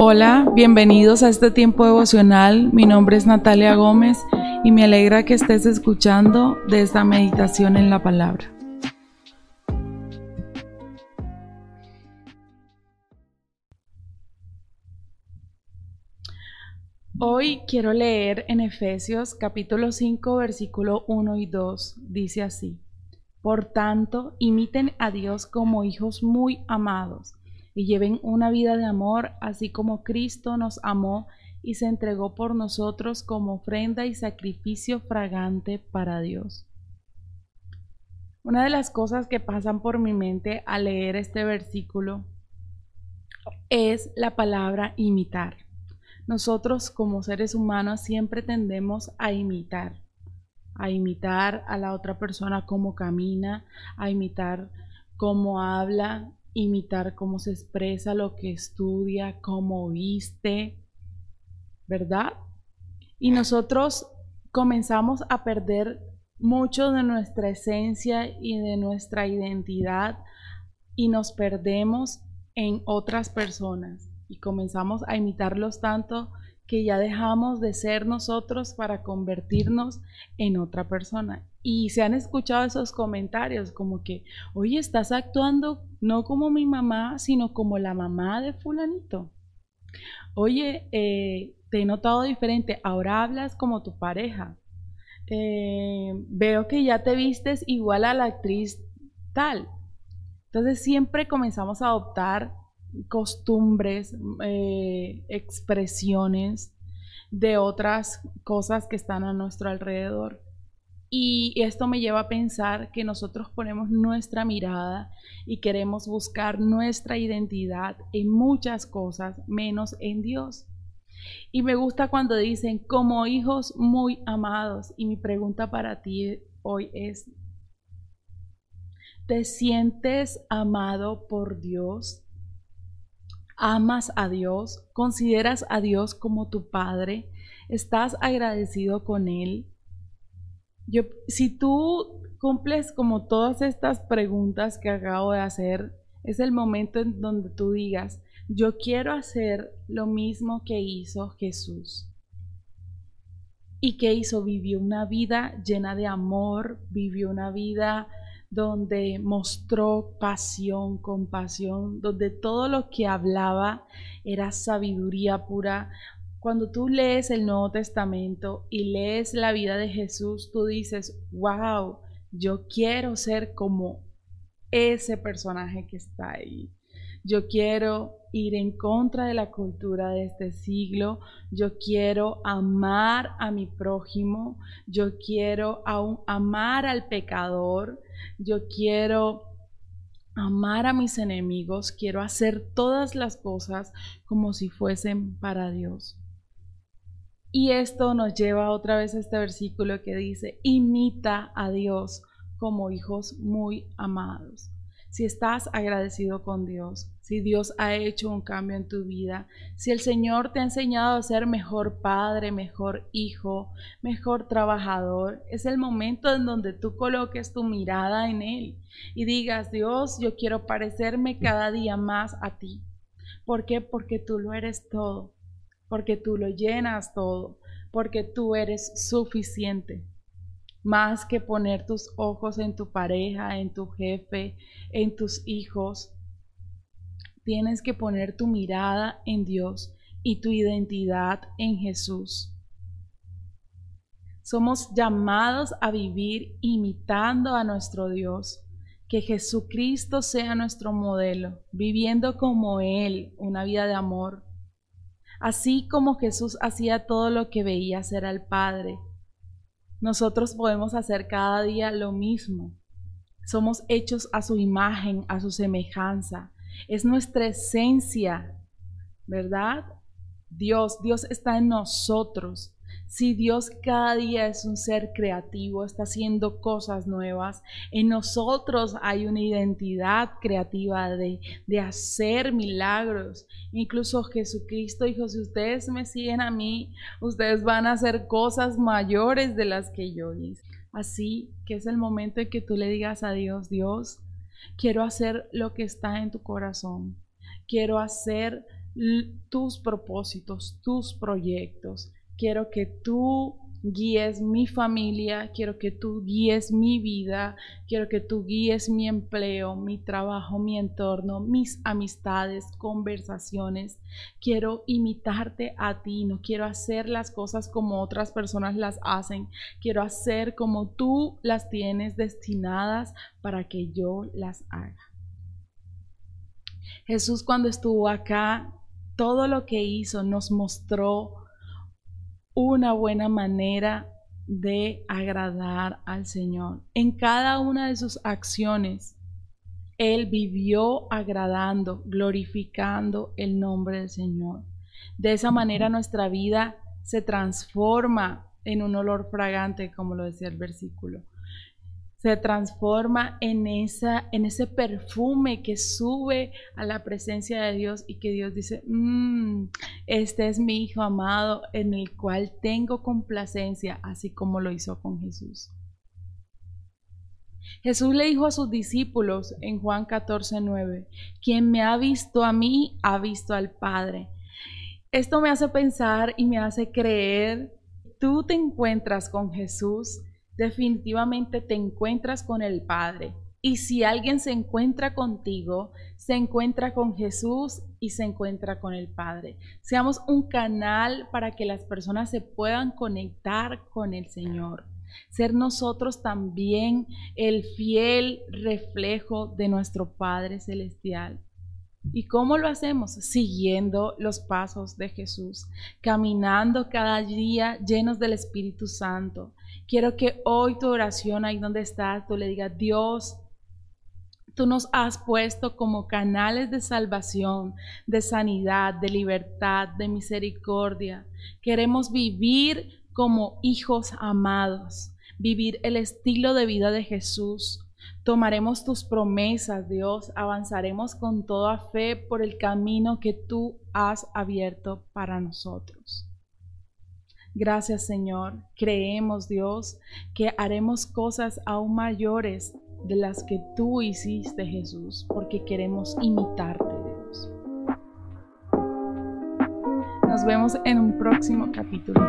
Hola, bienvenidos a este tiempo devocional. Mi nombre es Natalia Gómez y me alegra que estés escuchando de esta meditación en la palabra. Hoy quiero leer en Efesios capítulo 5 versículo 1 y 2. Dice así, Por tanto, imiten a Dios como hijos muy amados y lleven una vida de amor, así como Cristo nos amó y se entregó por nosotros como ofrenda y sacrificio fragante para Dios. Una de las cosas que pasan por mi mente al leer este versículo es la palabra imitar. Nosotros como seres humanos siempre tendemos a imitar, a imitar a la otra persona cómo camina, a imitar cómo habla, imitar cómo se expresa, lo que estudia, cómo viste, ¿verdad? Y nosotros comenzamos a perder mucho de nuestra esencia y de nuestra identidad y nos perdemos en otras personas y comenzamos a imitarlos tanto que ya dejamos de ser nosotros para convertirnos en otra persona. Y se han escuchado esos comentarios como que, oye, estás actuando no como mi mamá, sino como la mamá de fulanito. Oye, eh, te he notado diferente, ahora hablas como tu pareja. Eh, veo que ya te vistes igual a la actriz tal. Entonces siempre comenzamos a adoptar costumbres, eh, expresiones de otras cosas que están a nuestro alrededor. Y esto me lleva a pensar que nosotros ponemos nuestra mirada y queremos buscar nuestra identidad en muchas cosas, menos en Dios. Y me gusta cuando dicen como hijos muy amados. Y mi pregunta para ti hoy es, ¿te sientes amado por Dios? Amas a Dios, consideras a Dios como tu Padre, estás agradecido con Él. Yo, si tú cumples como todas estas preguntas que acabo de hacer, es el momento en donde tú digas, yo quiero hacer lo mismo que hizo Jesús. ¿Y qué hizo? Vivió una vida llena de amor, vivió una vida donde mostró pasión, compasión, donde todo lo que hablaba era sabiduría pura. Cuando tú lees el Nuevo Testamento y lees la vida de Jesús, tú dices, wow, yo quiero ser como ese personaje que está ahí. Yo quiero ir en contra de la cultura de este siglo. Yo quiero amar a mi prójimo. Yo quiero amar al pecador. Yo quiero amar a mis enemigos. Quiero hacer todas las cosas como si fuesen para Dios. Y esto nos lleva otra vez a este versículo que dice, imita a Dios como hijos muy amados si estás agradecido con Dios, si Dios ha hecho un cambio en tu vida, si el Señor te ha enseñado a ser mejor padre, mejor hijo, mejor trabajador, es el momento en donde tú coloques tu mirada en Él y digas, Dios, yo quiero parecerme cada día más a ti. ¿Por qué? Porque tú lo eres todo, porque tú lo llenas todo, porque tú eres suficiente más que poner tus ojos en tu pareja, en tu jefe, en tus hijos. Tienes que poner tu mirada en Dios y tu identidad en Jesús. Somos llamados a vivir imitando a nuestro Dios. Que Jesucristo sea nuestro modelo, viviendo como Él una vida de amor. Así como Jesús hacía todo lo que veía hacer al Padre, nosotros podemos hacer cada día lo mismo. Somos hechos a su imagen, a su semejanza. Es nuestra esencia, ¿verdad? Dios, Dios está en nosotros. Si Dios cada día es un ser creativo, está haciendo cosas nuevas, en nosotros hay una identidad creativa de, de, hacer milagros. Incluso Jesucristo dijo, si ustedes me siguen a mí, ustedes van a hacer cosas mayores de las que yo hice. Así que es el momento en que tú le digas a Dios, Dios, quiero hacer lo que está en tu corazón. Quiero hacer tus propósitos, tus proyectos. Quiero que tú guíes mi familia, quiero que tú guíes mi vida, quiero que tú guíes mi empleo, mi trabajo, mi entorno, mis amistades, conversaciones. Quiero imitarte a ti, no quiero hacer las cosas como otras personas las hacen, quiero hacer como tú las tienes destinadas para que yo las haga. Jesús cuando estuvo acá, todo lo que hizo nos mostró una buena manera de agradar al Señor. En cada una de sus acciones, Él vivió agradando, glorificando el nombre del Señor. De esa manera nuestra vida se transforma en un olor fragante, como lo decía el versículo se transforma en, esa, en ese perfume que sube a la presencia de Dios y que Dios dice, mm, este es mi Hijo amado en el cual tengo complacencia, así como lo hizo con Jesús. Jesús le dijo a sus discípulos en Juan 14, 9, quien me ha visto a mí, ha visto al Padre. Esto me hace pensar y me hace creer, tú te encuentras con Jesús definitivamente te encuentras con el Padre. Y si alguien se encuentra contigo, se encuentra con Jesús y se encuentra con el Padre. Seamos un canal para que las personas se puedan conectar con el Señor. Ser nosotros también el fiel reflejo de nuestro Padre Celestial. ¿Y cómo lo hacemos? Siguiendo los pasos de Jesús, caminando cada día llenos del Espíritu Santo, Quiero que hoy tu oración, ahí donde estás, tú le digas, Dios, tú nos has puesto como canales de salvación, de sanidad, de libertad, de misericordia. Queremos vivir como hijos amados, vivir el estilo de vida de Jesús. Tomaremos tus promesas, Dios, avanzaremos con toda fe por el camino que tú has abierto para nosotros. Gracias Señor. Creemos Dios que haremos cosas aún mayores de las que tú hiciste Jesús, porque queremos imitarte Dios. Nos vemos en un próximo capítulo.